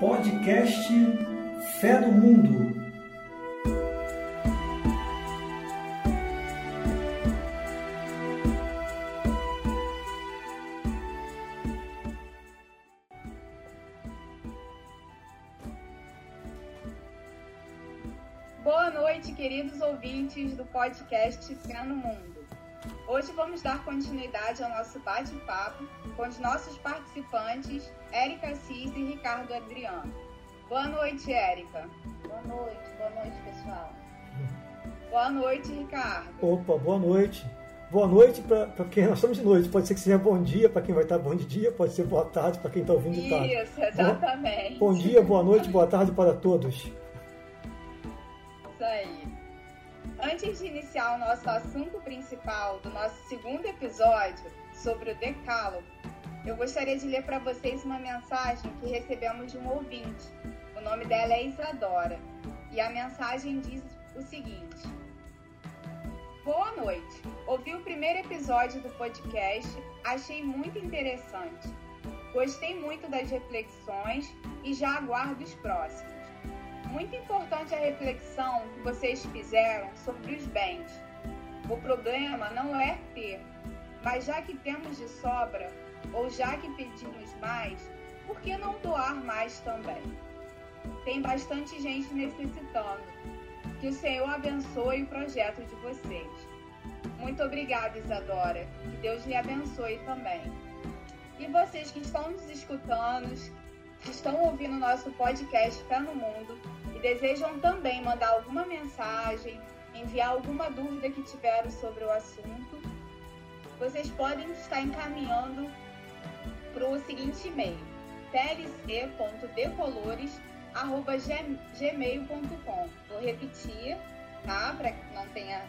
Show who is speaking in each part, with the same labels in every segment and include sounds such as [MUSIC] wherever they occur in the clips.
Speaker 1: Podcast Fé do Mundo.
Speaker 2: Boa noite, queridos ouvintes do podcast Fé no Mundo. Hoje vamos dar continuidade ao nosso bate-papo com os nossos participantes, Érica Assis e Ricardo Adriano. Boa noite, Érica.
Speaker 3: Boa noite, boa noite, pessoal.
Speaker 2: Boa noite, Ricardo.
Speaker 1: Opa, boa noite. Boa noite para quem nós estamos de noite. Pode ser que seja bom dia para quem vai estar bom de dia, pode ser boa tarde para quem está ouvindo de tarde.
Speaker 2: Isso, exatamente.
Speaker 1: Bom, bom dia, boa noite, boa tarde para todos.
Speaker 2: Isso aí. Antes de iniciar o nosso assunto principal do nosso segundo episódio sobre o Decálogo, eu gostaria de ler para vocês uma mensagem que recebemos de um ouvinte. O nome dela é Isadora e a mensagem diz o seguinte: Boa noite. Ouvi o primeiro episódio do podcast, achei muito interessante. Gostei muito das reflexões e já aguardo os próximos. Muito importante a reflexão que vocês fizeram sobre os bens. O problema não é ter, mas já que temos de sobra, ou já que pedimos mais, por que não doar mais também? Tem bastante gente necessitando. Que o Senhor abençoe o projeto de vocês. Muito obrigada, Isadora. Que Deus lhe abençoe também. E vocês que estão nos escutando, que estão ouvindo o nosso podcast Fé no Mundo e desejam também mandar alguma mensagem, enviar alguma dúvida que tiveram sobre o assunto, vocês podem estar encaminhando para o seguinte e-mail: tlc.decolores.gmail.com. Vou repetir, tá? Para que não tenha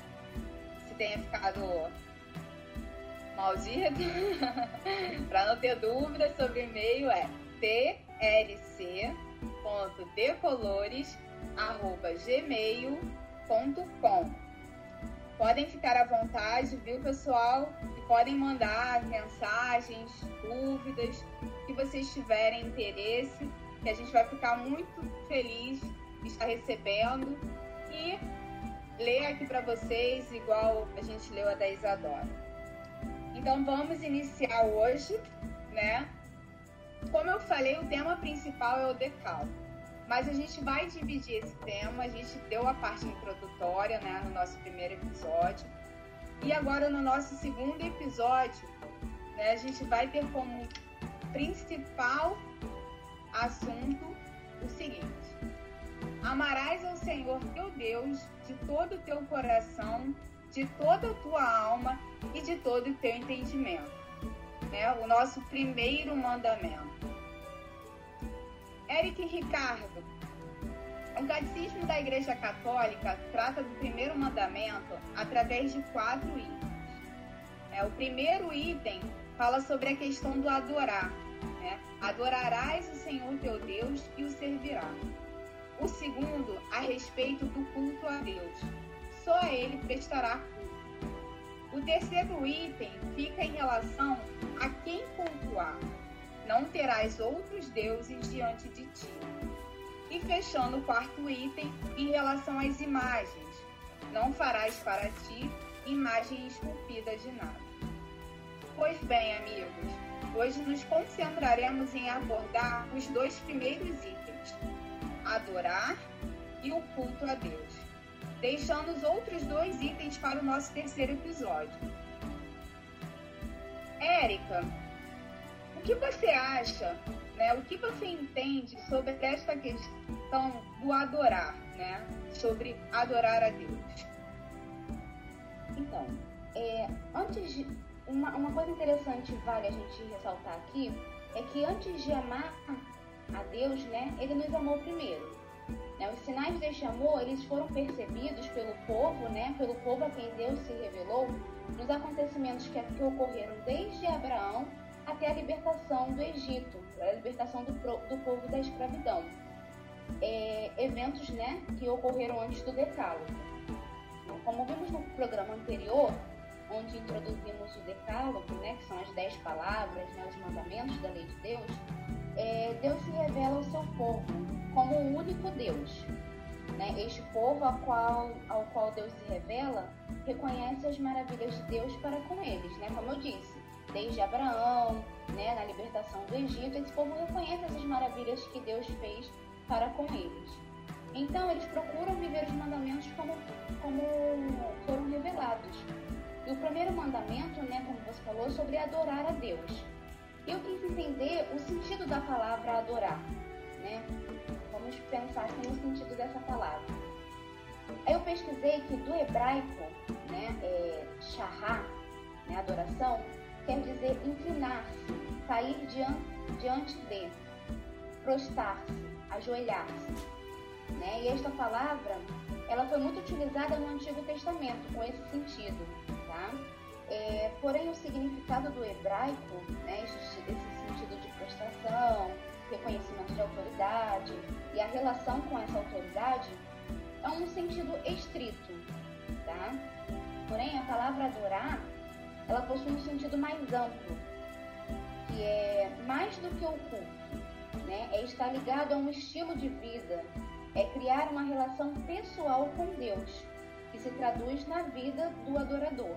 Speaker 2: se tenha ficado maldito. [LAUGHS] para não ter dúvida sobre o e-mail é tlc.decolores.gmail.com. Podem ficar à vontade, viu, pessoal? E podem mandar mensagens, dúvidas, que vocês tiverem interesse, que a gente vai ficar muito feliz de estar recebendo e ler aqui para vocês, igual a gente leu a da Isadora. Então vamos iniciar hoje, né? Como eu falei, o tema principal é o decálogo. Mas a gente vai dividir esse tema, a gente deu a parte introdutória né, no nosso primeiro episódio. E agora no nosso segundo episódio, né, a gente vai ter como principal assunto o seguinte: Amarás ao Senhor teu Deus de todo o teu coração, de toda a tua alma e de todo o teu entendimento. Né? O nosso primeiro mandamento. Eric Ricardo. O Catecismo da Igreja Católica trata do primeiro mandamento através de quatro itens. É, o primeiro item fala sobre a questão do adorar. Né? Adorarás o Senhor teu Deus e o servirás. O segundo, a respeito do culto a Deus. Só a Ele prestará culto. O terceiro item fica em relação a quem cultuar não terás outros deuses diante de ti. E fechando o quarto item, em relação às imagens, não farás para ti imagem esculpida de nada. Pois bem, amigos, hoje nos concentraremos em abordar os dois primeiros itens: adorar e o culto a Deus, deixando os outros dois itens para o nosso terceiro episódio. Érica, o que você acha, né? O que você entende sobre esta questão do adorar, né? Sobre adorar a Deus?
Speaker 3: Então, é, antes de uma, uma coisa interessante vale a gente ressaltar aqui é que antes de amar a Deus, né? Ele nos amou primeiro. Né? Os sinais deste amor eles foram percebidos pelo povo, né? Pelo povo a quem Deus se revelou nos acontecimentos que, que ocorreram desde Abraão até a libertação do Egito, a libertação do, do povo da escravidão. É, eventos né, que ocorreram antes do Decálogo. Como vimos no programa anterior, onde introduzimos o Decálogo, né, que são as dez palavras, né, os mandamentos da lei de Deus, é, Deus se revela ao seu povo como o único Deus. Né? Este povo ao qual, ao qual Deus se revela reconhece as maravilhas de Deus para com eles, né? como eu disse, desde Abraão, né, na libertação do Egito, esse povo reconhece essas maravilhas que Deus fez para com eles. Então, eles procuram viver os mandamentos como, como foram revelados. E o primeiro mandamento, né, como você falou, sobre adorar a Deus. Eu quis entender o sentido da palavra adorar, né? Vamos pensar assim, no sentido dessa palavra. Aí eu pesquisei que do hebraico, né, é, shahá, né, adoração, quer dizer inclinar-se, cair diante, diante de, prostrar-se, ajoelhar-se. Né? E esta palavra, ela foi muito utilizada no Antigo Testamento com esse sentido, tá? É, porém, o significado do hebraico, né, esse, esse sentido de prostração, reconhecimento de autoridade e a relação com essa autoridade, é um sentido estrito, tá? Porém, a palavra adorar, ela possui um sentido mais amplo, que é mais do que o culto, né? É estar ligado a um estilo de vida, é criar uma relação pessoal com Deus, que se traduz na vida do adorador.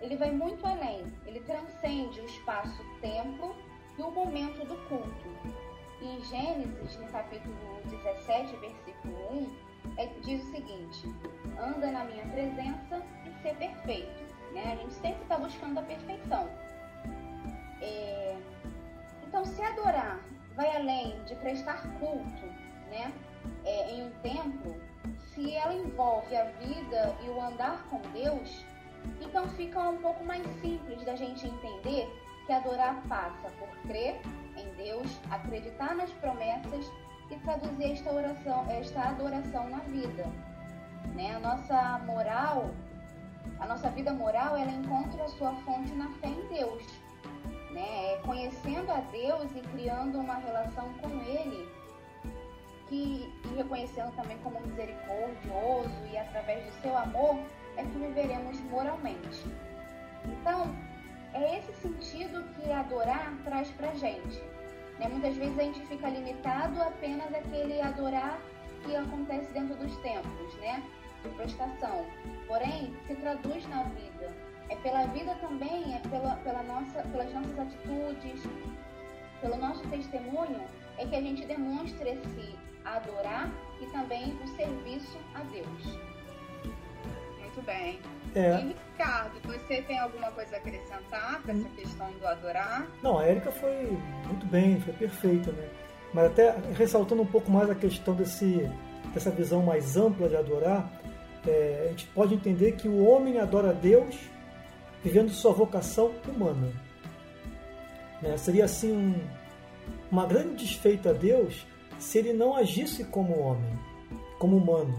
Speaker 3: Ele vai muito além, ele transcende o espaço-tempo e o momento do culto. em Gênesis, no capítulo 17, versículo 1, é, diz o seguinte: anda na minha presença e ser perfeito. Né? A gente sempre está buscando a perfeição. É... Então, se adorar vai além de prestar culto, né? é, em um templo, se ela envolve a vida e o andar com Deus, então fica um pouco mais simples da gente entender que adorar passa por crer em Deus, acreditar nas promessas e traduzir esta oração, esta adoração na vida. Né? A nossa moral, nossa vida moral, ela encontra a sua fonte na fé em Deus. Né? É conhecendo a Deus e criando uma relação com Ele que, e reconhecendo também como misericordioso e através do seu amor, é que viveremos moralmente. Então, é esse sentido que adorar traz pra gente. Né? Muitas vezes a gente fica limitado apenas àquele adorar que acontece dentro dos templos, né? De prostração. Porém, se traduz na vida. É pela vida também, é pela, pela nossa, pelas nossas atitudes, pelo nosso testemunho, é que a gente demonstra esse adorar e também o serviço a Deus.
Speaker 2: Muito bem.
Speaker 1: É.
Speaker 2: E Ricardo, você tem alguma coisa a acrescentar para essa questão do adorar?
Speaker 1: Não, a Érica foi muito bem, foi perfeita, né? Mas até ressaltando um pouco mais a questão desse, dessa visão mais ampla de adorar, é, a gente pode entender que o homem adora a Deus vivendo sua vocação humana. Né? Seria assim um, uma grande desfeita a Deus se ele não agisse como homem, como humano.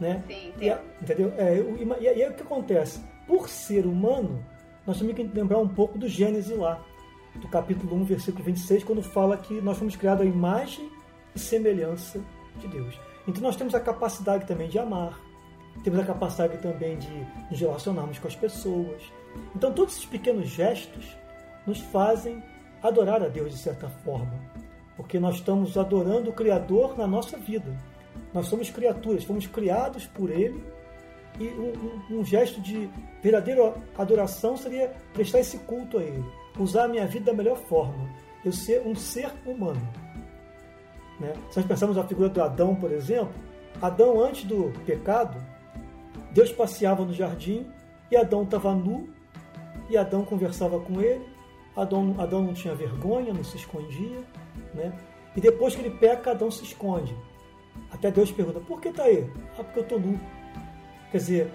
Speaker 1: Né?
Speaker 2: Sim,
Speaker 1: e, entendeu? É, e, e aí o que acontece? Por ser humano, nós temos que lembrar um pouco do Gênesis lá, do capítulo 1, versículo 26, quando fala que nós fomos criados à imagem e semelhança de Deus. Então nós temos a capacidade também de amar, temos a capacidade também de nos relacionarmos com as pessoas. Então todos esses pequenos gestos nos fazem adorar a Deus de certa forma, porque nós estamos adorando o Criador na nossa vida. Nós somos criaturas, fomos criados por Ele e um, um, gesto de verdadeira adoração seria prestar esse culto a Ele, usar a minha vida da melhor forma, eu ser um ser humano. Né? Se nós pensarmos na figura do Adão, por exemplo, Adão antes do pecado, Deus passeava no jardim e Adão estava nu e Adão conversava com ele. Adão, Adão não tinha vergonha, não se escondia, né? E depois que ele peca, Adão se esconde. Até Deus pergunta: por que está aí? Ah, porque eu estou nu. Quer dizer,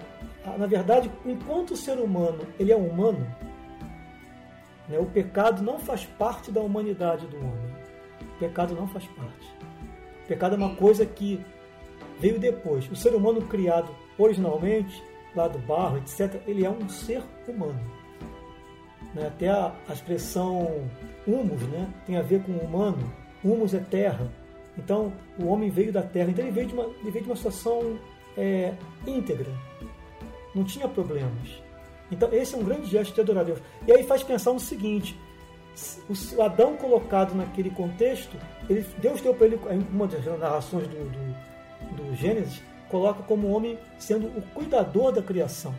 Speaker 1: na verdade, enquanto o ser humano ele é humano, né, o pecado não faz parte da humanidade do homem. O pecado não faz parte. O pecado é uma coisa que veio depois. O ser humano criado originalmente, lá do barro, etc., ele é um ser humano. Né? Até a, a expressão humus né, tem a ver com humano. Humus é terra. Então, o homem veio da terra. Então, ele veio de uma, ele veio de uma situação é, íntegra. Não tinha problemas. Então, esse é um grande gesto de adorar a Deus. E aí faz pensar no seguinte: o Adão colocado naquele contexto, ele, Deus deu para ele, uma das narrações do, do, do Gênesis, coloca como homem sendo o cuidador da criação.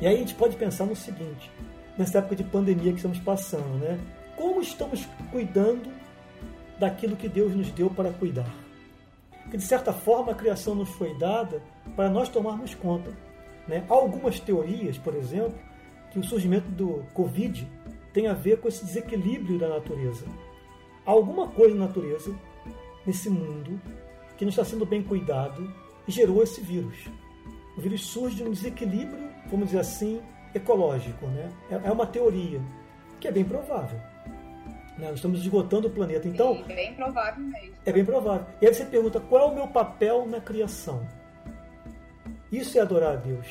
Speaker 1: E aí a gente pode pensar no seguinte, nessa época de pandemia que estamos passando, né? Como estamos cuidando daquilo que Deus nos deu para cuidar? Que de certa forma a criação nos foi dada para nós tomarmos conta. Né? Há algumas teorias, por exemplo, que o surgimento do Covid tem a ver com esse desequilíbrio da natureza. Há alguma coisa na natureza, nesse mundo, que não está sendo bem cuidado gerou esse vírus. O vírus surge de um desequilíbrio, vamos dizer assim, ecológico. Né? É, é uma teoria que é bem provável. Né? Nós estamos esgotando o planeta. Então,
Speaker 2: Sim, bem provável mesmo.
Speaker 1: É bem provável. E aí você pergunta qual é o meu papel na criação? Isso é adorar a Deus.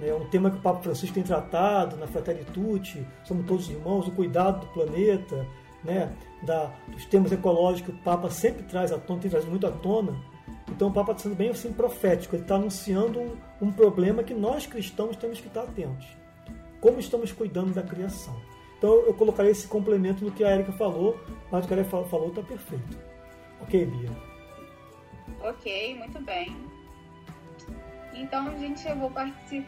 Speaker 1: É um tema que o Papa Francisco tem tratado na Fraternitude, somos todos irmãos, o cuidado do planeta, né, da, dos temas ecológicos que o Papa sempre traz à tona, tem trazido muito à tona. Então o Papa está sendo bem assim profético, ele está anunciando um, um, problema que nós cristãos temos que estar atentos. Como estamos cuidando da criação. Então eu colocarei esse complemento no que a Erika falou, mas o que a Erika falou está perfeito. Ok, Bia?
Speaker 2: Ok, muito bem. Então, gente, eu vou partir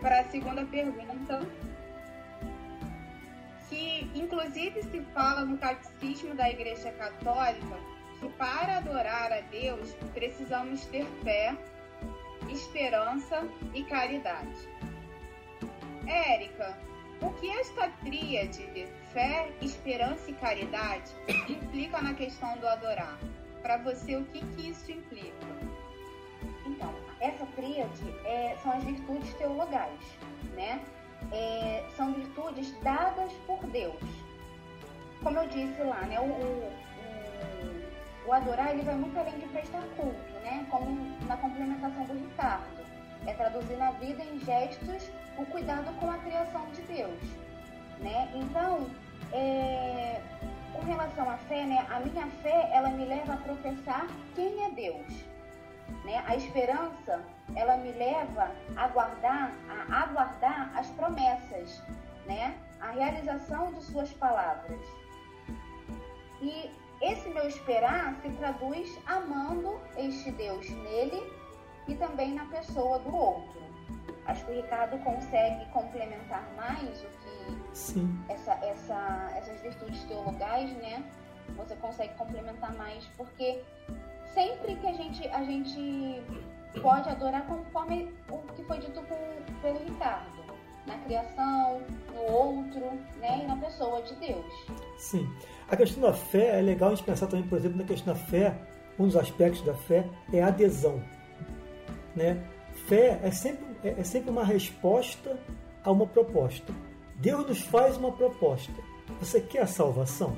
Speaker 2: para a segunda pergunta, que inclusive se fala no Catecismo da Igreja Católica que para adorar a Deus precisamos ter fé, esperança e caridade. Érica, o que esta tríade de fé, esperança e caridade implica na questão do adorar? Para você, o que, que isso implica?
Speaker 3: Então, essa tríade é, são as virtudes teologais, né? É, são virtudes dadas por Deus. Como eu disse lá, né? O, o, o adorar ele vai muito além de prestar culto, né? Como na complementação do Ricardo. É traduzir na vida em gestos o cuidado com a criação de Deus, né? Então, é, com relação à fé, né? A minha fé, ela me leva a professar quem é Deus, né? A esperança, ela me leva a guardar, a aguardar as promessas, né? A realização de suas palavras. E esse meu esperar se traduz amando este Deus nele e também na pessoa do outro. Acho que o Ricardo consegue complementar mais o que
Speaker 1: Sim.
Speaker 3: Essa, essa, essas virtudes teologais, né? Você consegue complementar mais, porque sempre que a gente, a gente pode adorar conforme o que foi dito com, pelo Ricardo na criação, no outro, né, e na pessoa de Deus.
Speaker 1: Sim. A questão da fé é legal a gente pensar também, por exemplo, na questão da fé. Um dos aspectos da fé é a adesão. Né? Fé é sempre, é, é sempre uma resposta a uma proposta. Deus nos faz uma proposta. Você quer a salvação?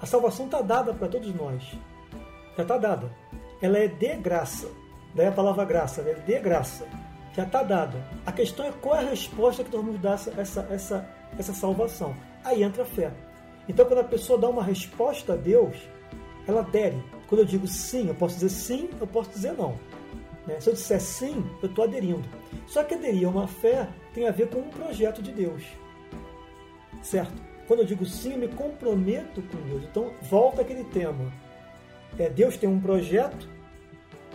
Speaker 1: A salvação está dada para todos nós. Já está dada. Ela é de graça. Daí a palavra graça, é de graça. Já está dada. A questão é qual é a resposta que nós vamos dar essa, essa, essa salvação. Aí entra a fé. Então, quando a pessoa dá uma resposta a Deus, ela adere. Quando eu digo sim, eu posso dizer sim, eu posso dizer não. Né? Se eu disser sim, eu estou aderindo. Só que aderir a uma fé tem a ver com um projeto de Deus. Certo? Quando eu digo sim, eu me comprometo com Deus. Então, volta aquele tema. É, Deus tem um projeto,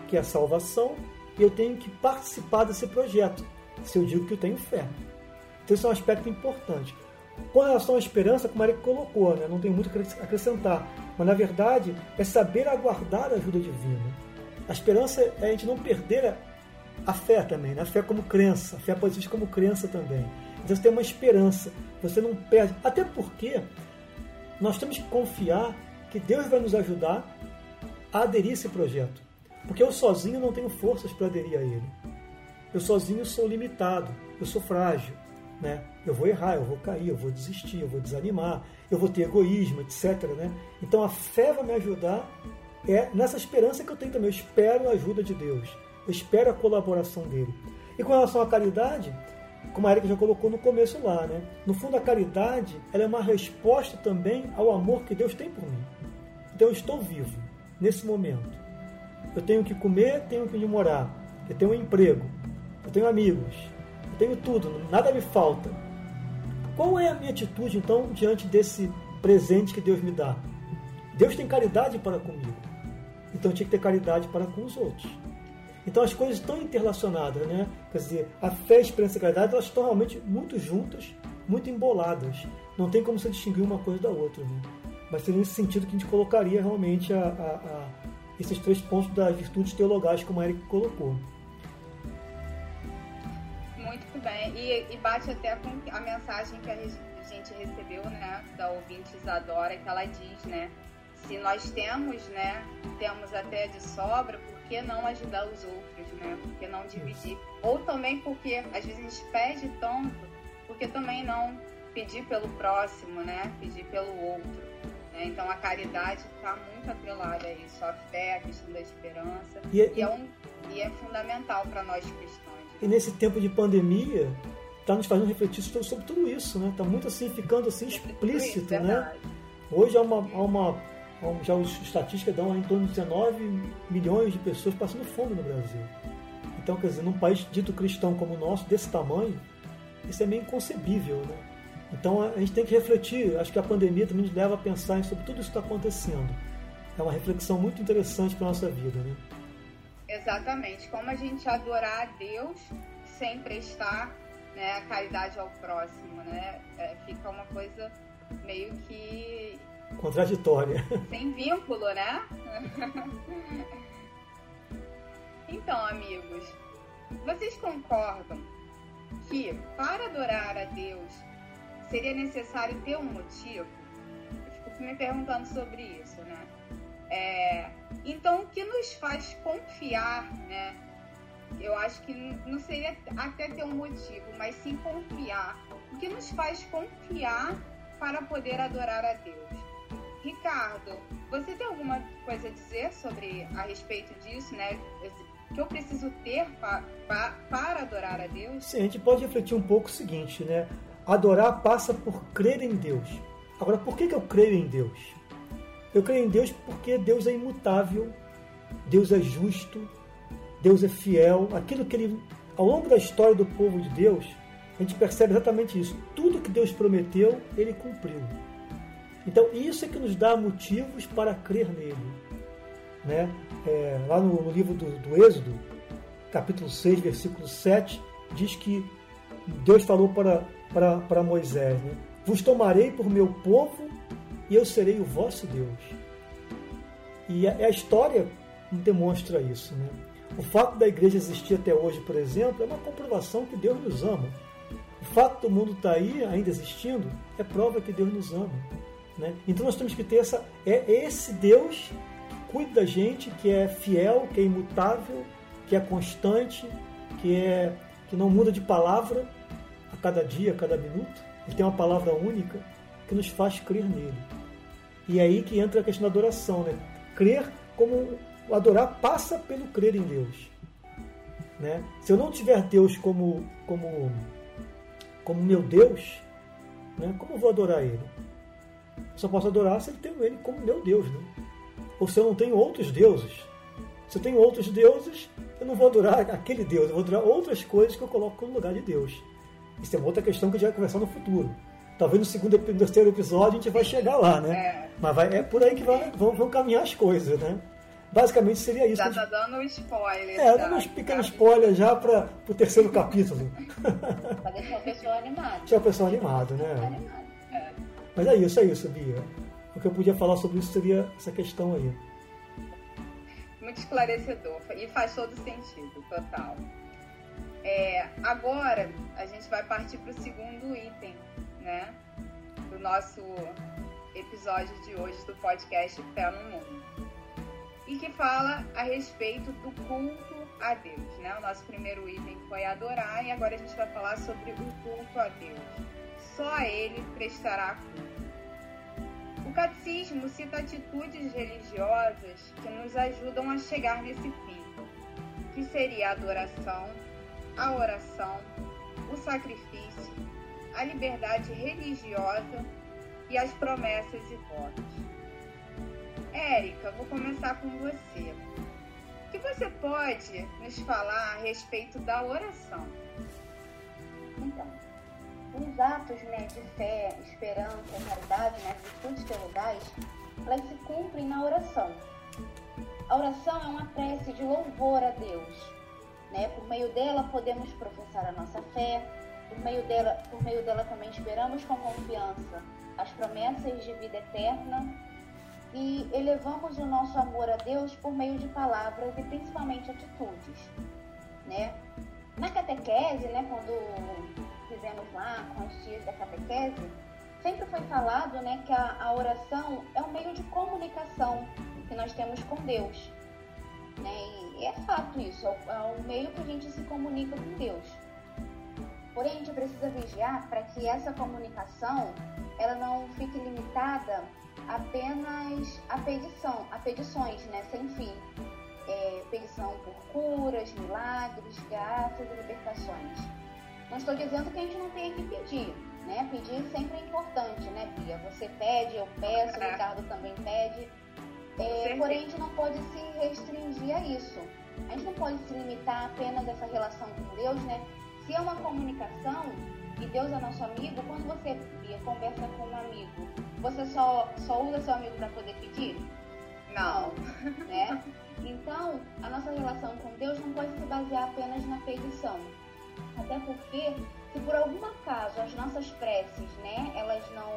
Speaker 1: que é a salvação, e eu tenho que participar desse projeto, se eu digo que eu tenho fé. Então, isso é um aspecto importante. Com relação à esperança, como Maria colocou, né? não tem muito a acrescentar, mas na verdade é saber aguardar a ajuda divina. A esperança é a gente não perder a, fé também, né? a fé como crença, a fé existir como crença também. Então você tem uma esperança, você não perde. Até porque nós temos que confiar que Deus vai nos ajudar a aderir a esse projeto. Porque eu sozinho não tenho forças para aderir a ele. Eu sozinho sou limitado, eu sou frágil. Né? Eu vou errar, eu vou cair, eu vou desistir, eu vou desanimar, eu vou ter egoísmo, etc. Né? Então a fé vai me ajudar, é nessa esperança que eu tenho também. Eu espero a ajuda de Deus, eu espero a colaboração dele. E com relação à caridade, como a Erika já colocou no começo lá, né? no fundo a caridade ela é uma resposta também ao amor que Deus tem por mim. Então eu estou vivo nesse momento. Eu tenho que comer, tenho que morar, eu tenho um emprego, eu tenho amigos, tenho tudo, nada me falta qual é a minha atitude então diante desse presente que Deus me dá? Deus tem caridade para comigo, então tinha que ter caridade para com os outros. Então as coisas estão interrelacionadas, né? Quer dizer, a fé, a esperança e a caridade elas estão realmente muito juntas, muito emboladas. Não tem como se distinguir uma coisa da outra. Né? Mas seria nesse sentido que a gente colocaria realmente a, a, a esses três pontos das virtudes teologais, como a Eric colocou.
Speaker 2: Muito bem. E, e bate até com a mensagem que a gente recebeu, né, da ouvinte Isadora, que ela diz, né, se nós temos, né, temos até de sobra, por que não ajudar os outros, né? Por que não dividir? Ou também porque às vezes a gente pede tanto, porque também não pedir pelo próximo, né? Pedir pelo outro. Né? Então a caridade está muito atrelada a isso, a fé, a questão da esperança. E é, e é, um, e é fundamental para nós cristãos.
Speaker 1: E nesse tempo de pandemia, está nos fazendo refletir sobre tudo isso, né? Está muito assim, ficando assim explícito, isso, né? Hoje há uma, há uma já os estatísticas dão em torno de 19 milhões de pessoas passando fome no Brasil. Então, quer dizer, num país dito cristão como o nosso, desse tamanho, isso é meio inconcebível, né? Então a gente tem que refletir, acho que a pandemia também nos leva a pensar sobre tudo isso que está acontecendo. É uma reflexão muito interessante para a nossa vida, né?
Speaker 2: Exatamente. Como a gente adorar a Deus sem prestar né, a caridade ao próximo, né? É, fica uma coisa meio que
Speaker 1: contraditória.
Speaker 2: Sem vínculo, né? então, amigos, vocês concordam que para adorar a Deus seria necessário ter um motivo? Eu fico me perguntando sobre isso? É, então, o que nos faz confiar, né? Eu acho que não seria até ter um motivo, mas sim confiar. O que nos faz confiar para poder adorar a Deus? Ricardo, você tem alguma coisa a dizer sobre a respeito disso, né? Que eu preciso ter pa, pa, para adorar a Deus?
Speaker 1: Sim, a gente pode refletir um pouco o seguinte, né? Adorar passa por crer em Deus. Agora, por que, que eu creio em Deus? Eu creio em Deus porque Deus é imutável, Deus é justo, Deus é fiel. Aquilo que ele, ao longo da história do povo de Deus, a gente percebe exatamente isso. Tudo que Deus prometeu, ele cumpriu. Então, isso é que nos dá motivos para crer nele. Né? É, lá no, no livro do, do, Êxodo, capítulo 6, versículo 7, diz que Deus falou para, para, para Moisés: né? Vos tomarei por meu povo e eu serei o vosso Deus. E a, a história demonstra isso. Né? O fato da igreja existir até hoje, por exemplo, é uma comprovação que Deus nos ama. O fato do mundo estar tá aí, ainda existindo, é prova que Deus nos ama. Né? Então nós temos que ter essa. É esse Deus que cuida da gente, que é fiel, que é imutável, que é constante, que, é, que não muda de palavra a cada dia, a cada minuto. Ele tem uma palavra única que nos faz crer nele. E é aí que entra a questão da adoração. Né? Crer como. Adorar passa pelo crer em Deus. Né? Se eu não tiver Deus como, como, como meu Deus, né? como eu vou adorar Ele? Só posso adorar se eu tenho ele como meu Deus, né? Ou se eu não tenho outros deuses. Se eu tenho outros deuses, eu não vou adorar [LAUGHS] aquele Deus, eu vou adorar outras coisas que eu coloco no lugar de Deus. Isso é uma outra questão que a gente vai conversar no futuro. Talvez no segundo no terceiro episódio a gente vai chegar lá, né? É. Mas vai, é por aí que vai, vão, vão caminhar as coisas, né? Basicamente seria isso.
Speaker 2: Já tá dando um spoiler.
Speaker 1: É, dando uns pequenos spoilers já para o terceiro [LAUGHS] capítulo.
Speaker 3: Para deixar o pessoal animado.
Speaker 1: Deixar o pessoal animado, né? Animado. Mas é isso, é isso, Bia. O que eu podia falar sobre isso seria essa questão aí.
Speaker 2: Muito esclarecedor e faz todo sentido, total. É, agora a gente vai partir para o segundo item, né? Do nosso episódio de hoje do podcast Fé no Mundo. E que fala a respeito do culto a Deus, né? O nosso primeiro item foi adorar e agora a gente vai falar sobre o culto a Deus só a ele prestará culto. O catecismo cita atitudes religiosas que nos ajudam a chegar nesse fim, que seria a adoração, a oração, o sacrifício, a liberdade religiosa e as promessas e votos. Érica, vou começar com você. O que você pode nos falar a respeito da oração?
Speaker 3: Então, o nossos atos né, de fé, esperança, caridade, né, virtudes teologais, elas se cumprem na oração. A oração é uma prece de louvor a Deus. Né? Por meio dela podemos professar a nossa fé, por meio dela, por meio dela também esperamos com confiança as promessas de vida eterna e elevamos o nosso amor a Deus por meio de palavras e principalmente atitudes, né? Na catequese, né, quando fizemos lá com os dias da catequese, sempre foi falado, né, que a, a oração é um meio de comunicação que nós temos com Deus, né? E é fato isso, é o, é o meio que a gente se comunica com Deus. Porém, a gente precisa vigiar para que essa comunicação ela não fique limitada apenas a pedição, a pedições, né, sem fim. É, pedição por curas, milagres, graças e libertações. Não estou dizendo que a gente não tenha que pedir, né? Pedir sempre é importante, né, Pia? Você pede, eu peço, o Ricardo também pede. É, porém, a gente não pode se restringir a isso. A gente não pode se limitar apenas a essa relação com Deus, né? Se é uma comunicação e Deus é nosso amigo, quando você conversa com um amigo, você só, só usa seu amigo para poder pedir?
Speaker 2: Não.
Speaker 3: não. Né? Então, a nossa relação com Deus não pode se basear apenas na petição. Até porque, se por algum acaso as nossas preces, né, elas não,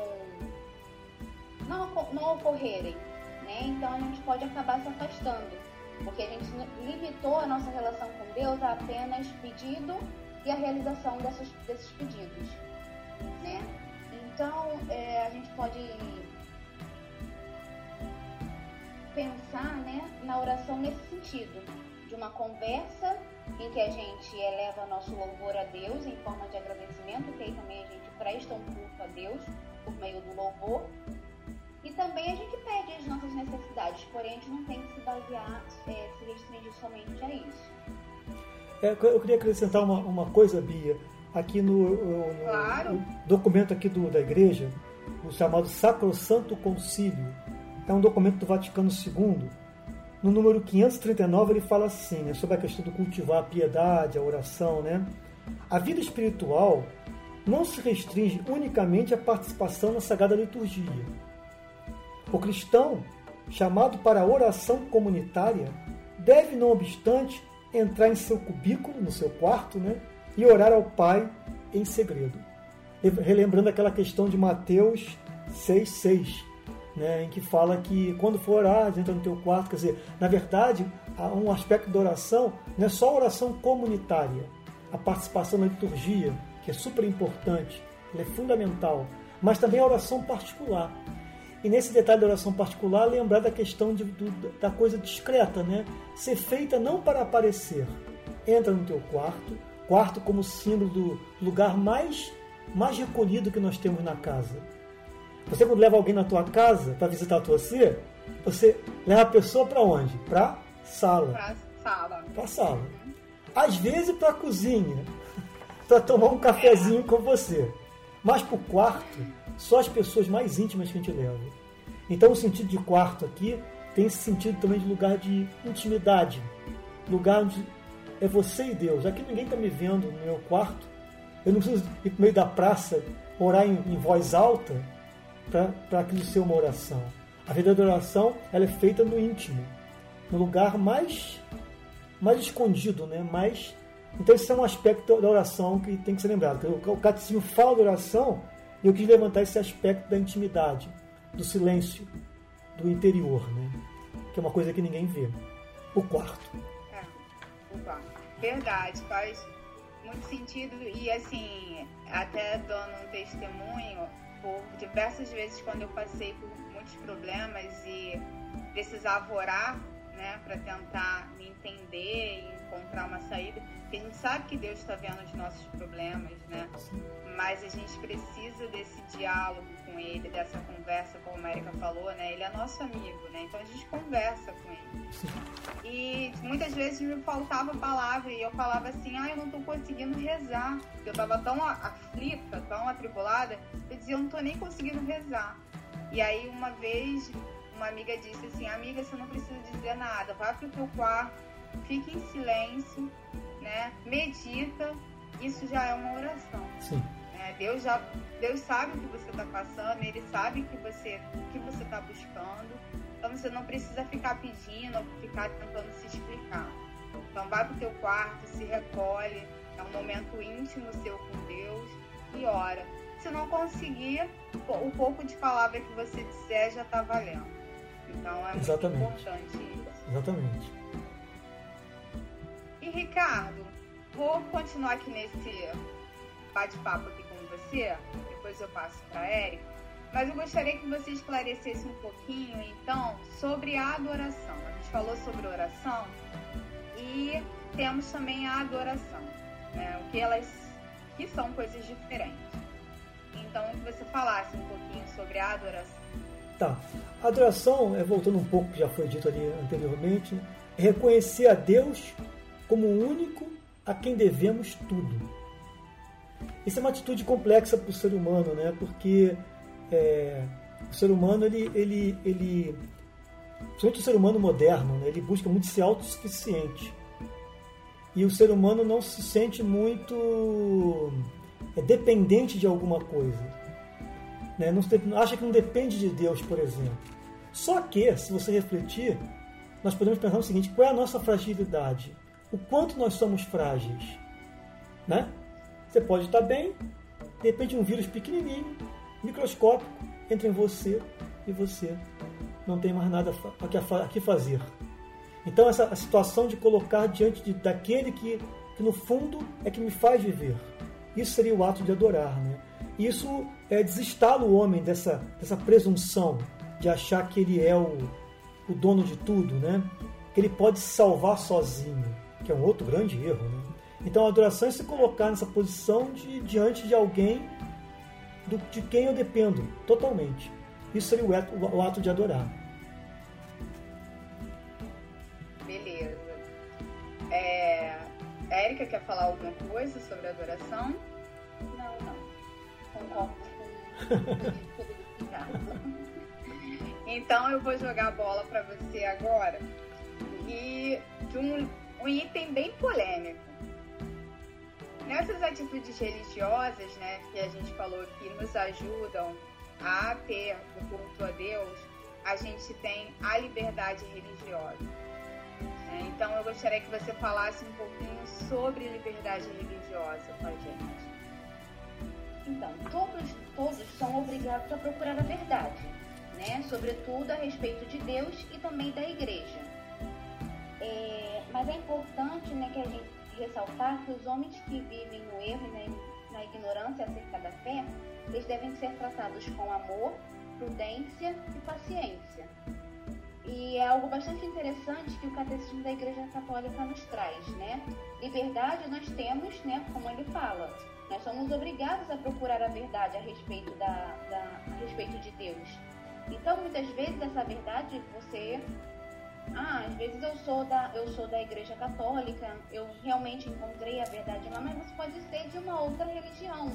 Speaker 3: não, não ocorrerem, né, então a gente pode acabar se afastando. Porque a gente limitou a nossa relação com Deus a apenas pedido e a realização dessas, desses pedidos, né? Então, é, a gente pode pensar né, na oração nesse sentido, de uma conversa em que a gente eleva nosso louvor a Deus em forma de agradecimento, que aí também a gente presta um culto a Deus por meio do louvor. E também a gente pede as nossas necessidades, porém a gente não tem que se basear, é, se restringir somente a isso.
Speaker 1: É, eu queria acrescentar uma, uma coisa, Bia, aqui no, no,
Speaker 2: claro.
Speaker 1: no documento aqui do, da igreja, o chamado Sacrosanto Concílio. É um documento do Vaticano II. No número 539 ele fala assim, né, sobre a questão do cultivar a piedade, a oração, né? A vida espiritual não se restringe unicamente à participação na Sagrada Liturgia. O cristão, chamado para a oração comunitária, deve, não obstante, entrar em seu cubículo, no seu quarto, né, e orar ao Pai em segredo. Relembrando aquela questão de Mateus 6,6, né, em que fala que quando for orar, entra no teu quarto. Quer dizer, na verdade, um aspecto da oração não é só a oração comunitária, a participação na liturgia, que é super importante, ela é fundamental, mas também a oração particular. E nesse detalhe da oração particular, lembrar da questão de, do, da coisa discreta, né? Ser feita não para aparecer. Entra no teu quarto, quarto como símbolo do lugar mais, mais recolhido que nós temos na casa. Você quando leva alguém na tua casa para visitar a tua cia, você leva a pessoa para onde? Para sala.
Speaker 2: Para sala.
Speaker 1: Para sala. Às vezes para cozinha, [LAUGHS] para tomar um cafezinho com você. Mas para o quarto, só as pessoas mais íntimas que a gente leva. Então, o sentido de quarto aqui tem esse sentido também de lugar de intimidade, lugar onde é você e Deus. Aqui ninguém está me vendo no meu quarto, eu não preciso ir para meio da praça orar em, em voz alta para aquilo ser uma oração. A verdadeira oração ela é feita no íntimo, no lugar mais, mais escondido, né? mais então, esse é um aspecto da oração que tem que ser lembrado. O catecismo fala da oração e eu quis levantar esse aspecto da intimidade, do silêncio, do interior, né? que é uma coisa que ninguém vê. O quarto.
Speaker 2: É, o quarto. Verdade, faz muito sentido e assim, até dando um testemunho, por diversas vezes quando eu passei por muitos problemas e precisava orar, né, para tentar me entender e encontrar uma saída, porque a gente sabe que Deus está vendo os nossos problemas, né? Mas a gente precisa desse diálogo com Ele, dessa conversa, como a América falou, né? Ele é nosso amigo, né? Então a gente conversa com Ele. E muitas vezes me faltava palavra e eu falava assim, ah, eu não estou conseguindo rezar. Eu estava tão aflita, tão atribulada, eu dizia, eu não estou nem conseguindo rezar. E aí uma vez uma amiga disse assim, amiga, você não precisa dizer nada, vai pro teu quarto, fique em silêncio, né? Medita, isso já é uma oração.
Speaker 1: Sim.
Speaker 2: Né? Deus já Deus sabe o que você está passando, Ele sabe que você, o que você está buscando. Então você não precisa ficar pedindo ou ficar tentando se explicar. Então vai para o teu quarto, se recolhe, é um momento íntimo seu com Deus e ora. Se não conseguir, o pouco de palavra que você disser já está valendo. Então é Exatamente. muito importante isso.
Speaker 1: Exatamente.
Speaker 2: E Ricardo, vou continuar aqui nesse bate-papo aqui depois eu passo para a Érica, mas eu gostaria que você esclarecesse um pouquinho, então, sobre a adoração. A gente falou sobre oração e temos também a adoração, né? o que elas que são coisas diferentes. Então, que você falasse um pouquinho sobre a adoração.
Speaker 1: Tá. Adoração, é, voltando um pouco que já foi dito ali anteriormente, é reconhecer a Deus como o único a quem devemos tudo. Isso é uma atitude complexa para o ser humano, né? Porque é, o ser humano, ele, ele, ele, principalmente o ser humano moderno, né? ele busca muito ser autossuficiente. E o ser humano não se sente muito é, dependente de alguma coisa. Né? Não, acha que não depende de Deus, por exemplo. Só que, se você refletir, nós podemos pensar o seguinte: qual é a nossa fragilidade? O quanto nós somos frágeis? Né? Você pode estar bem, de repente um vírus pequenininho, microscópico, entra em você e você não tem mais nada a que fazer. Então essa a situação de colocar diante de, daquele que, que no fundo é que me faz viver. Isso seria o ato de adorar, né? Isso é desestala o homem dessa, dessa presunção de achar que ele é o, o dono de tudo, né? Que ele pode se salvar sozinho, que é um outro grande erro, né? Então a adoração é se colocar nessa posição de diante de alguém do, de quem eu dependo totalmente. Isso seria o ato, o ato de adorar.
Speaker 2: Beleza. É, a Erika quer falar alguma coisa sobre adoração?
Speaker 3: Não, não. Concordo com
Speaker 2: Então eu vou jogar a bola para você agora. E de um, um item bem polêmico Nessas atitudes religiosas, né, que a gente falou que nos ajudam a ter o culto a Deus, a gente tem a liberdade religiosa. Né? Então eu gostaria que você falasse um pouquinho sobre liberdade religiosa com a gente.
Speaker 3: Então, todos, todos são obrigados a procurar a verdade, né? sobretudo a respeito de Deus e também da igreja. É, mas é importante né, que a gente ressaltar que os homens que vivem no erro e na, ignorância acerca da fé, eles devem ser tratados com amor, prudência e paciência. E é algo bastante interessante que o Catecismo da Igreja Católica nos traz, né? Liberdade nós temos, né, como ele fala, nós somos obrigados a procurar a verdade a respeito, da, da a respeito de Deus. Então, muitas vezes, essa verdade você ah, às vezes eu sou da eu sou da igreja católica, eu realmente encontrei a verdade lá, mas você pode ser de uma outra religião.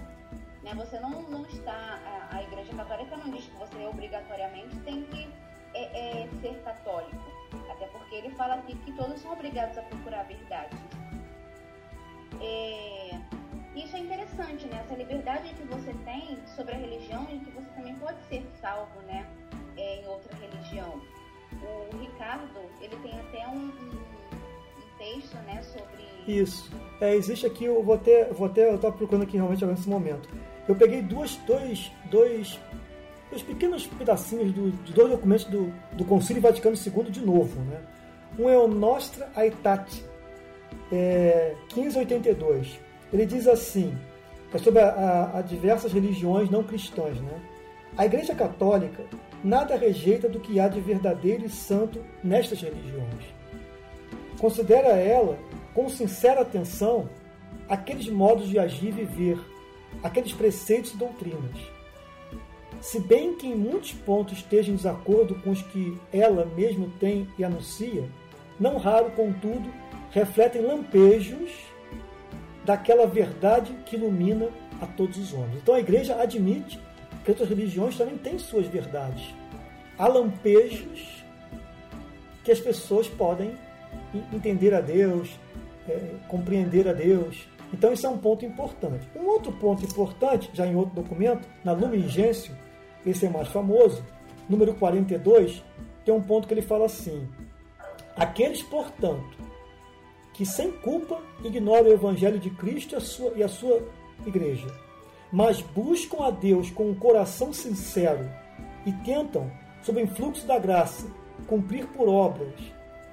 Speaker 3: Né? Você não, não está. A, a igreja católica não diz que você obrigatoriamente tem que é, é, ser católico. Até porque ele fala aqui que todos são obrigados a procurar a verdade. É, isso é interessante, né? Essa liberdade que você tem sobre a religião e que você também pode ser salvo, né? É, em outra religião o Ricardo, ele tem até um, um, um texto, né, sobre...
Speaker 1: Isso. É, existe aqui, eu vou até, vou até eu estou procurando aqui realmente agora nesse momento. Eu peguei duas, dois, dois, dois pequenos pedacinhos do, de dois documentos do, do Concílio Vaticano II de novo, né? Um é o Nostra Aetate, é, 1582. Ele diz assim, é sobre a, a, a diversas religiões não cristãs, né? A Igreja Católica nada rejeita do que há de verdadeiro e santo nestas religiões. Considera ela, com sincera atenção, aqueles modos de agir e viver, aqueles preceitos e doutrinas. Se bem que em muitos pontos esteja em desacordo com os que ela mesma tem e anuncia, não raro, contudo, refletem lampejos daquela verdade que ilumina a todos os homens. Então a igreja admite que outras religiões também têm suas verdades. Há lampejos que as pessoas podem entender a Deus, é, compreender a Deus, Então, isso é um ponto importante. Um outro ponto importante, já em outro documento, na Lumen Gentium, esse é mais famoso, número 42, tem um ponto que ele fala assim: Aqueles, portanto, que sem culpa ignoram o Evangelho de Cristo e a sua, e a sua igreja, mas buscam a Deus com um coração sincero e tentam, sob o influxo da graça, cumprir por obras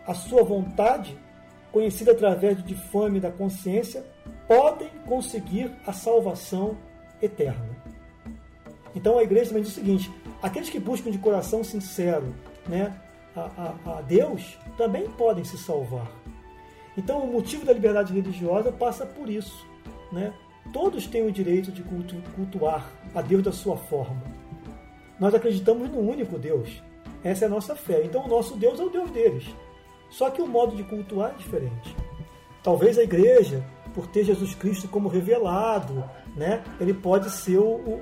Speaker 1: a sua vontade, conhecida através do difame da consciência, podem conseguir a salvação eterna. Então a igreja também diz o seguinte: aqueles que buscam de coração sincero né, a, a, a Deus também podem se salvar. Então o motivo da liberdade religiosa passa por isso. Né? Todos têm o direito de cultu, cultuar a Deus da sua forma. Nós acreditamos no único Deus. Essa é a nossa fé. Então o nosso Deus é o Deus deles. Só que o modo de cultuar é diferente. Talvez a igreja, por ter Jesus Cristo como revelado, né, ele pode ser o, o,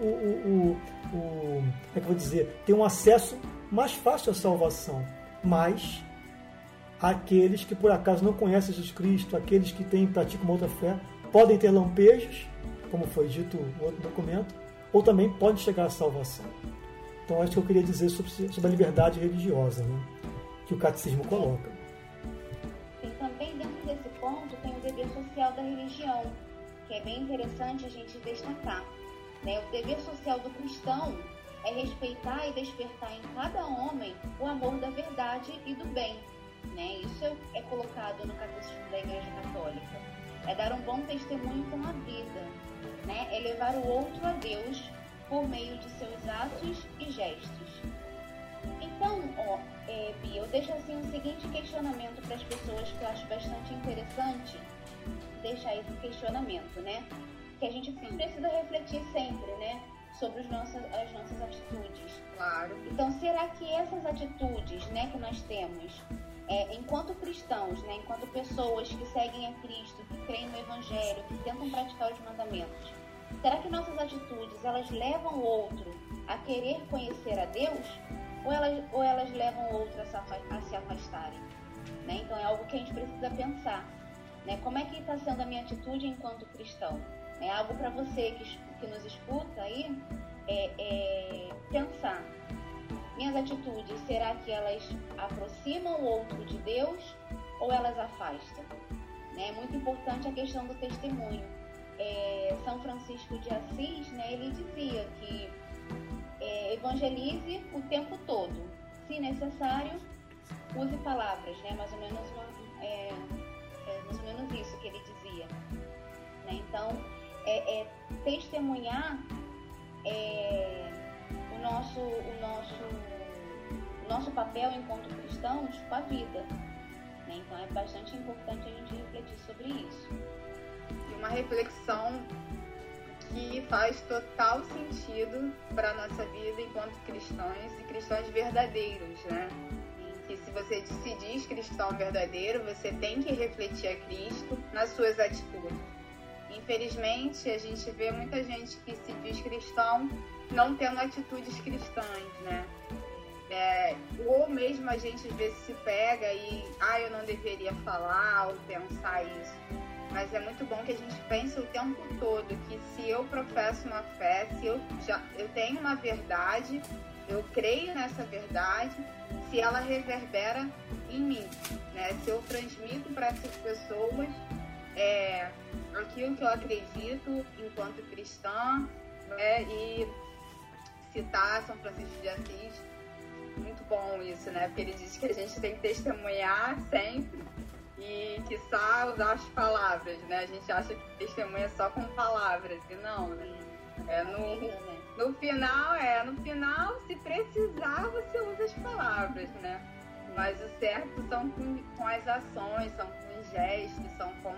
Speaker 1: o, o, como é que vou dizer, ter um acesso mais fácil à salvação. Mas aqueles que por acaso não conhecem Jesus Cristo, aqueles que têm praticam uma outra fé, podem ter lampejos, como foi dito no outro documento, ou também podem chegar à salvação. Então, acho que eu queria dizer sobre, sobre a liberdade religiosa, né, que o catecismo coloca.
Speaker 3: E também dentro desse ponto tem o dever social da religião, que é bem interessante a gente destacar. Né? O dever social do cristão é respeitar e despertar em cada homem o amor da verdade e do bem. Né? Isso é colocado no Catecismo da Igreja Católica é dar um bom testemunho com a vida, né? é levar o outro a Deus por meio de seus atos e gestos. Então, ó, é, Bia, eu deixo assim um seguinte questionamento para as pessoas que eu acho bastante interessante deixar esse questionamento, né? Que a gente precisa refletir sempre, né? Sobre os nossos, as nossas atitudes.
Speaker 2: Claro.
Speaker 3: Então, será que essas atitudes, né, que nós temos, é, enquanto cristãos, né, enquanto pessoas que seguem a Cristo, que creem no Evangelho, que tentam praticar os mandamentos, será que nossas atitudes elas levam o outro a querer conhecer a Deus ou elas, ou elas levam o outro a se, a se afastarem? Né? Então é algo que a gente precisa pensar. Né? Como é que está sendo a minha atitude enquanto cristão? É algo para você que, que nos escuta aí é, é pensar minhas atitudes, será que elas aproximam o outro de Deus ou elas afastam? Né? É muito importante a questão do testemunho. É, São Francisco de Assis, né, ele dizia que é, evangelize o tempo todo. Se necessário, use palavras, né? Mais ou menos uma, é, é mais ou menos isso que ele dizia. Né? Então, é, é testemunhar é, nosso, o nosso, o nosso papel enquanto cristãos com a vida. Né? Então é bastante importante a gente refletir sobre isso.
Speaker 2: E uma reflexão que faz total sentido para a nossa vida enquanto cristãos e cristãos verdadeiros, né? Que se você se diz cristão verdadeiro, você tem que refletir a Cristo nas suas atitudes. Infelizmente, a gente vê muita gente que se diz cristão não tendo atitudes cristãs, né? É, ou mesmo a gente às vezes se pega e, ah, eu não deveria falar ou pensar isso. Mas é muito bom que a gente pense o tempo todo que se eu professo uma fé, se eu já eu tenho uma verdade, eu creio nessa verdade, se ela reverbera em mim, né? Se eu transmito para essas pessoas é, aquilo que eu acredito enquanto cristã, né? E citar São Francisco de Assis. Muito bom isso, né? Porque ele diz que a gente tem que testemunhar sempre e que só usar as palavras, né? A gente acha que testemunha só com palavras, e não, né? É no, no final, é, no final, se precisar, você usa as palavras, né? Mas o certo são com, com as ações, são com os gestos, são com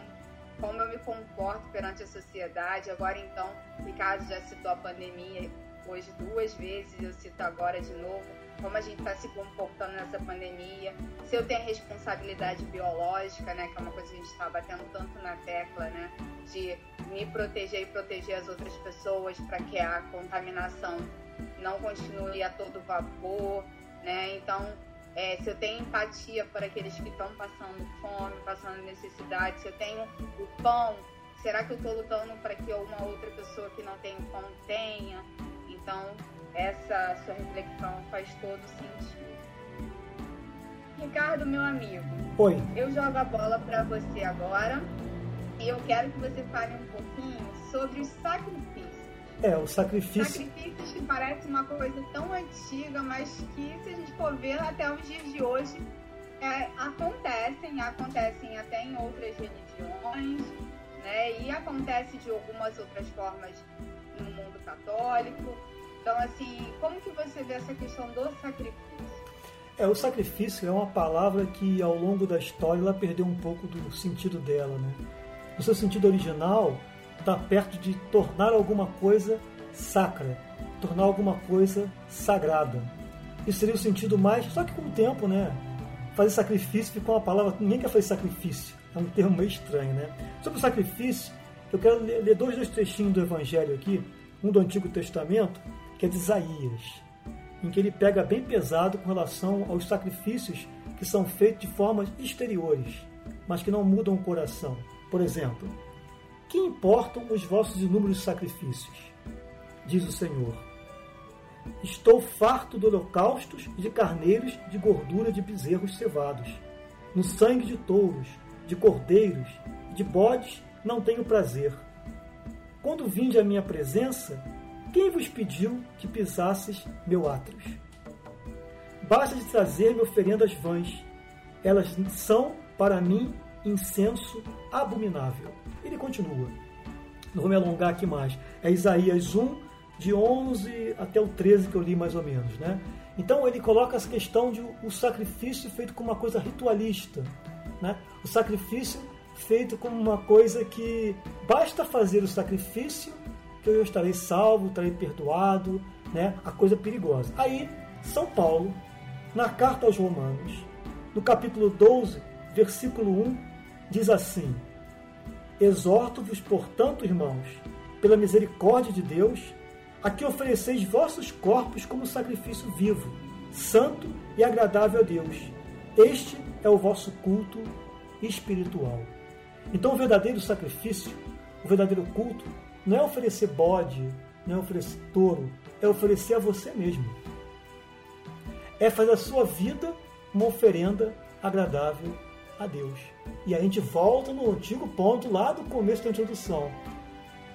Speaker 2: como eu me comporto perante a sociedade. Agora, então, Ricardo já citou a pandemia hoje duas vezes, eu cito agora de novo, como a gente está se comportando nessa pandemia, se eu tenho responsabilidade biológica, né, que é uma coisa que a gente está batendo tanto na tecla, né, de me proteger e proteger as outras pessoas para que a contaminação não continue a todo vapor, né, então é, se eu tenho empatia por aqueles que estão passando fome, passando necessidade, se eu tenho o pão Será que eu estou lutando para que uma outra pessoa que não tem pão tenha? Então, essa sua reflexão faz todo sentido. Ricardo, meu amigo.
Speaker 1: Oi.
Speaker 2: Eu jogo a bola para você agora e eu quero que você fale um pouquinho sobre os sacrifícios.
Speaker 1: É, o sacrifício.
Speaker 2: Sacrifícios que parece uma coisa tão antiga, mas que se a gente for ver até os dias de hoje é, acontecem, acontecem até em outras religiões, né? E acontece de algumas outras formas no mundo católico. Então, assim, como que você vê essa questão do sacrifício?
Speaker 1: É, o sacrifício é uma palavra que ao longo da história ela perdeu um pouco do sentido dela, né? No seu sentido original, está perto de tornar alguma coisa sacra, tornar alguma coisa sagrada. Isso seria o sentido mais. Só que com o tempo, né? Fazer sacrifício ficou uma palavra. Ninguém quer fazer sacrifício. É um termo meio estranho, né? Sobre o sacrifício, eu quero ler dois, dois trechinhos do Evangelho aqui. Um do Antigo Testamento, que é de Isaías em que ele pega bem pesado com relação aos sacrifícios que são feitos de formas exteriores, mas que não mudam o coração. Por exemplo, que importam os vossos inúmeros sacrifícios? Diz o Senhor. Estou farto de holocaustos de carneiros de gordura de bezerros cevados. No sangue de touros, de cordeiros, de bodes não tenho prazer. Quando vinde à minha presença, quem vos pediu que pisasses meu átros? Basta de trazer-me oferendas vãs. Elas são, para mim, incenso abominável. Ele continua. Não vou me alongar aqui mais. É Isaías 1, de 11 até o 13 que eu li mais ou menos. Né? Então ele coloca essa questão de o sacrifício feito como uma coisa ritualista. Né? O sacrifício feito como uma coisa que basta fazer o sacrifício eu estarei salvo, estarei perdoado, né? A coisa perigosa. Aí, São Paulo, na carta aos Romanos, no capítulo 12, versículo 1, diz assim: Exorto-vos, portanto, irmãos, pela misericórdia de Deus, a que ofereceis vossos corpos como sacrifício vivo, santo e agradável a Deus. Este é o vosso culto espiritual. Então, o verdadeiro sacrifício, o verdadeiro culto, não é oferecer bode, não é oferecer touro, é oferecer a você mesmo. É fazer a sua vida uma oferenda agradável a Deus. E a gente volta no antigo ponto lá do começo da introdução.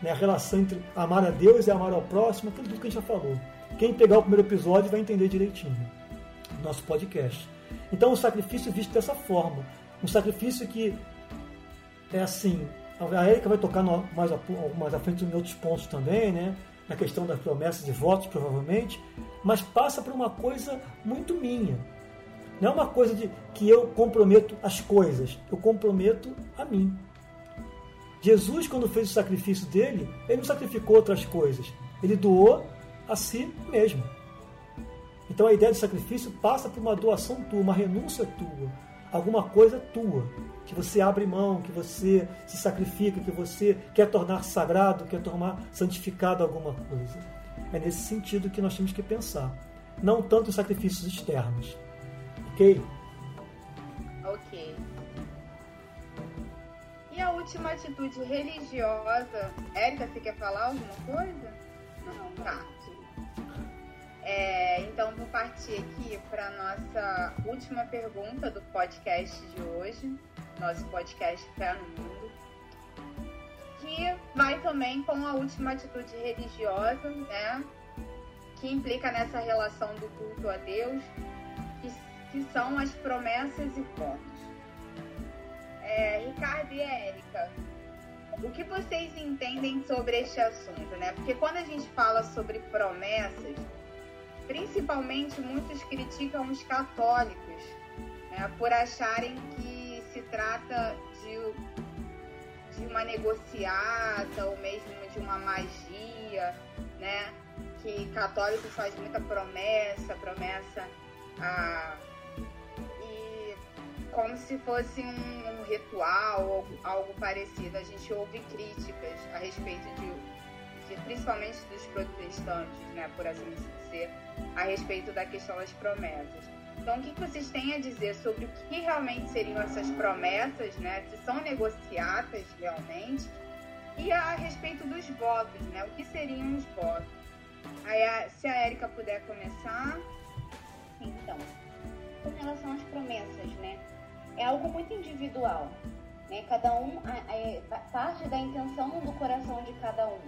Speaker 1: Né? A relação entre amar a Deus e amar ao próximo, aquilo tudo que a gente já falou. Quem pegar o primeiro episódio vai entender direitinho. Nosso podcast. Então o sacrifício é visto dessa forma. Um sacrifício que é assim, a Erika vai tocar no, mais, a, mais à frente em outros pontos também, né? Na questão das promessas de votos, provavelmente, mas passa por uma coisa muito minha. Não é uma coisa de que eu comprometo as coisas, eu comprometo a mim. Jesus, quando fez o sacrifício dele, ele não sacrificou outras coisas, ele doou a si mesmo. Então a ideia de sacrifício passa por uma doação tua, uma renúncia tua, alguma coisa tua, que você abre mão, que você se sacrifica, que você quer tornar sagrado, quer tornar santificado alguma coisa. É nesse sentido que nós temos que pensar. Não tanto os sacrifícios externos. Ok?
Speaker 2: Ok. E a última atitude religiosa. Érica, você quer falar alguma coisa? Não, tá. É, então, vou partir aqui para nossa última pergunta do podcast de hoje, nosso podcast Fé no Mundo, que vai também com a última atitude religiosa, né? Que implica nessa relação do culto a Deus, que, que são as promessas e votos. É, Ricardo e Érica, o que vocês entendem sobre este assunto, né? Porque quando a gente fala sobre promessas, principalmente muitos criticam os católicos né, por acharem que se trata de, de uma negociata ou mesmo de uma magia, né? Que católico faz muita promessa, promessa a, como se fosse um, um ritual ou algo parecido. A gente ouve críticas a respeito de principalmente dos protestantes, né, por assim dizer, a respeito da questão das promessas. Então, o que vocês têm a dizer sobre o que realmente seriam essas promessas, né, se são negociadas realmente, E a respeito dos votos, né? O que seriam os votos? Aí, se a Érica puder começar.
Speaker 3: Então, com relação às promessas, né? É algo muito individual. Né? Cada um parte da intenção do coração de cada um.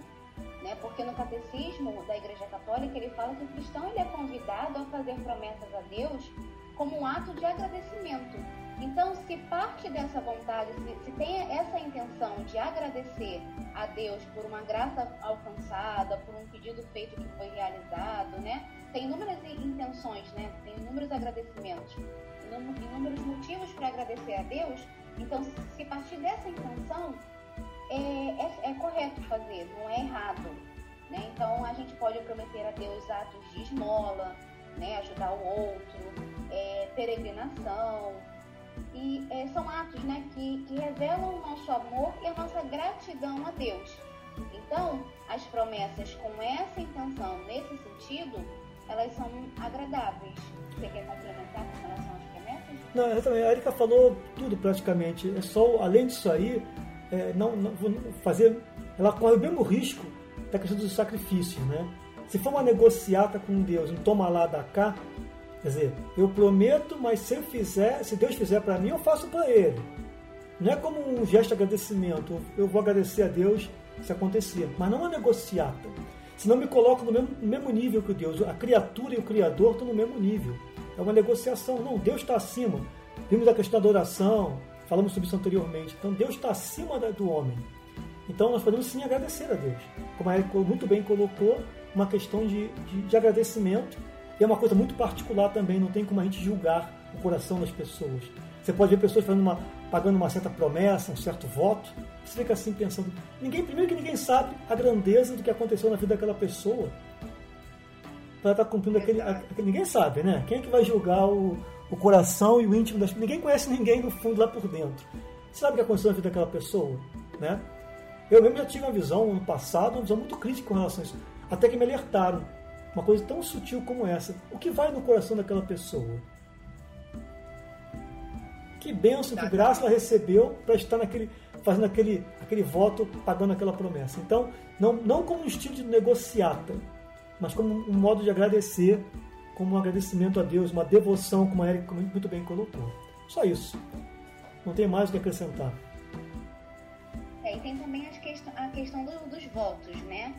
Speaker 3: Né? Porque no catecismo da Igreja Católica ele fala que o cristão ele é convidado a fazer promessas a Deus como um ato de agradecimento. Então, se parte dessa vontade, se, se tem essa intenção de agradecer a Deus por uma graça alcançada, por um pedido feito que foi realizado, né? Tem inúmeras intenções, né? Tem inúmeros agradecimentos, inúmeros motivos para agradecer a Deus. Então, se partir dessa intenção, é, é, é correto fazer, não é errado. Né? Então, a gente pode prometer a Deus atos de esmola, né? ajudar o outro, é, peregrinação. E é, são atos né, que, que revelam o nosso amor e a nossa gratidão a Deus. Então, as promessas com essa intenção, nesse sentido, elas são agradáveis. Você quer complementar com relação às promessas?
Speaker 1: Não, exatamente. A Erika falou tudo praticamente. É só, além disso aí, é, não, não, fazer. Ela corre o mesmo risco da questão do sacrifício, né? Se for uma negociata com Deus, um toma lá, da cá, quer dizer, eu prometo, mas se eu fizer, se Deus fizer para mim, eu faço para Ele. Não é como um gesto de agradecimento, eu vou agradecer a Deus se acontecer, mas não uma negociata. Senão me coloco no mesmo, no mesmo nível que Deus. A criatura e o Criador estão no mesmo nível. É uma negociação. Não, Deus está acima. Vimos a questão da adoração, falamos sobre isso anteriormente. Então Deus está acima do homem. Então nós podemos sim agradecer a Deus. Como a Erika muito bem colocou, uma questão de, de, de agradecimento. E é uma coisa muito particular também, não tem como a gente julgar o coração das pessoas. Você pode ver pessoas fazendo uma, pagando uma certa promessa, um certo voto. Você fica assim pensando. Ninguém, primeiro que ninguém sabe a grandeza do que aconteceu na vida daquela pessoa. Para estar tá cumprindo aquele, aquele, Ninguém sabe, né? Quem é que vai julgar o, o coração e o íntimo das Ninguém conhece ninguém no fundo lá por dentro. Você sabe o que aconteceu na vida daquela pessoa? Né? Eu mesmo já tive uma visão no passado, uma visão muito crítica com relação a isso. Até que me alertaram. Uma coisa tão sutil como essa. O que vai no coração daquela pessoa? Que bênção, que graça ela recebeu para estar naquele, fazendo aquele, aquele voto, pagando aquela promessa. Então, não, não como um estilo de negociata, mas como um modo de agradecer, como um agradecimento a Deus, uma devoção, como a Erika muito bem colocou. Só isso. Não tem mais o que acrescentar.
Speaker 3: É, e tem também a questão do, dos votos, né?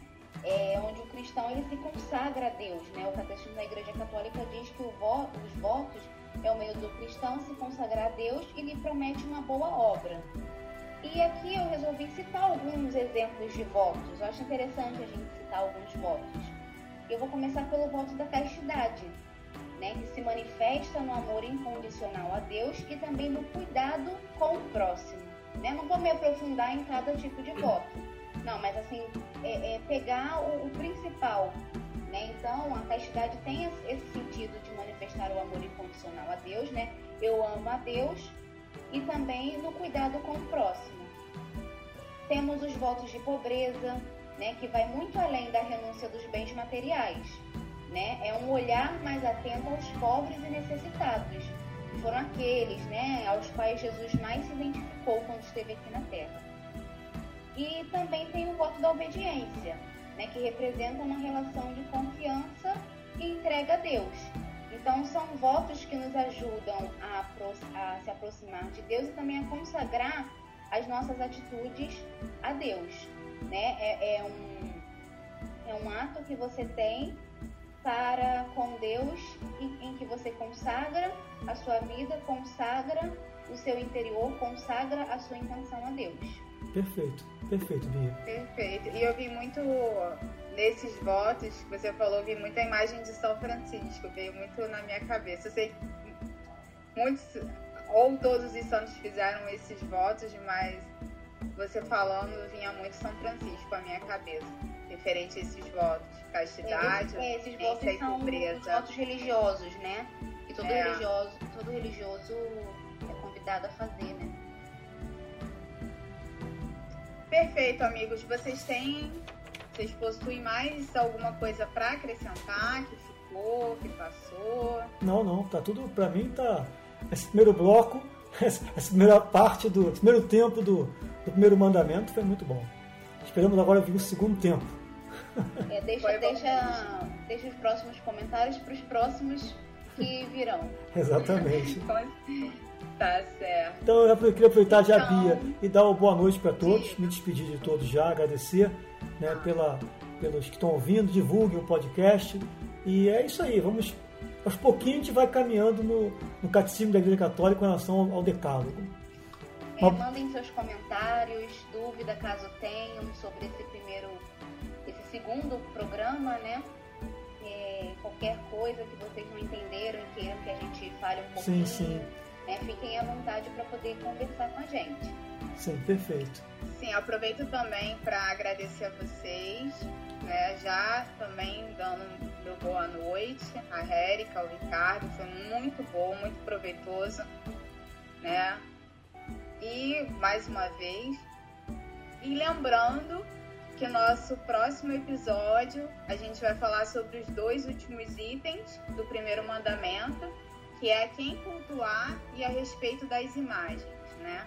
Speaker 3: é, onde o cristão ele se consagra a Deus. Né? O Catecismo da Igreja Católica diz que vo, os votos é o meio do cristão se consagrar a Deus e lhe promete uma boa obra. E aqui eu resolvi citar alguns exemplos de votos. Eu acho interessante a gente citar alguns votos. Eu vou começar pelo voto da castidade, né, que se manifesta no amor incondicional a Deus e também no cuidado com o próximo. Né? Não vou me aprofundar em cada tipo de voto não, mas assim, é, é pegar o, o, principal. Né? Então, a castidade tem esse sentido de manifestar o amor incondicional a Deus, né? Eu amo a Deus e também no cuidado com o próximo. Temos os votos de pobreza, né, que vai muito além da renúncia dos bens materiais. Né? É um olhar mais atento aos pobres e necessitados. Foram aqueles né, aos quais Jesus mais se identificou quando esteve aqui na Terra. E também tem o voto da obediência, né, que representa uma relação de confiança e entrega a Deus. Então, são votos que nos ajudam a, a se aproximar de Deus e também a consagrar as nossas atitudes a Deus. Né? É, é, um, é um ato que você tem para com Deus, em, em que você consagra a sua vida, consagra o seu interior, consagra a sua intenção a Deus.
Speaker 1: Perfeito, perfeito, Bia.
Speaker 2: Perfeito. E eu vi muito nesses votos que você falou, vi muita imagem de São Francisco, veio muito na minha cabeça. Eu sei que muitos, ou todos os santos fizeram esses votos, mas você falando vinha muito São Francisco à minha cabeça, referente a esses votos. Castidade,
Speaker 3: é, esses votos são os votos religiosos, né? Que todo é. religioso, todo religioso é convidado a fazer, né?
Speaker 2: Perfeito, amigos. Vocês têm. Vocês possuem mais alguma coisa para acrescentar que ficou, que passou?
Speaker 1: Não, não. Tá tudo. Para mim, tá. Esse primeiro bloco, essa primeira parte do. Primeiro tempo do, do primeiro mandamento foi muito bom. Esperamos agora vir o segundo tempo.
Speaker 3: É, deixa, deixa, deixa os próximos comentários para os próximos que virão. [LAUGHS]
Speaker 1: Exatamente. [LAUGHS]
Speaker 2: tá certo.
Speaker 1: Então eu queria aproveitar já, então... Bia, e dar uma boa noite para todos, Sim. me despedir de todos já, agradecer né, pela, pelos que estão ouvindo, divulguem o podcast. E é isso aí, vamos. Aos pouquinhos a gente vai caminhando no, no catecismo da Igreja Católica com relação ao, ao decálogo.
Speaker 3: É, mandem seus comentários, dúvida caso tenham sobre esse primeiro, esse segundo programa, né? É, qualquer coisa que vocês não entenderam e queiram que a gente fale um pouquinho.
Speaker 1: Sim, sim.
Speaker 3: Né, fiquem à vontade para poder conversar com a gente.
Speaker 1: Sim, perfeito.
Speaker 2: Sim, aproveito também para agradecer a vocês, né? Já também dando meu boa noite a Érica, ao Ricardo, foi muito bom, muito proveitoso, né? E mais uma vez, e lembrando que nosso próximo episódio a gente vai falar sobre os dois últimos itens do primeiro mandamento, que é quem cultuar e a respeito das imagens, né?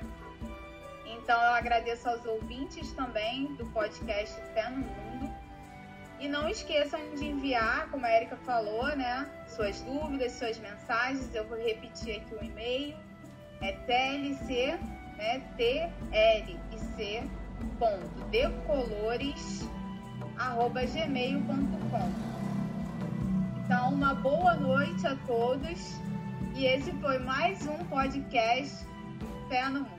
Speaker 2: Então eu agradeço aos ouvintes também do podcast Fé no Mundo. E não esqueçam de enviar, como a Erika falou, né? Suas dúvidas, suas mensagens. Eu vou repetir aqui o e-mail. É TLC né, TLC ponto decolores arroba gmail.com Então, uma boa noite a todos e esse foi mais um podcast Fé no Mundo.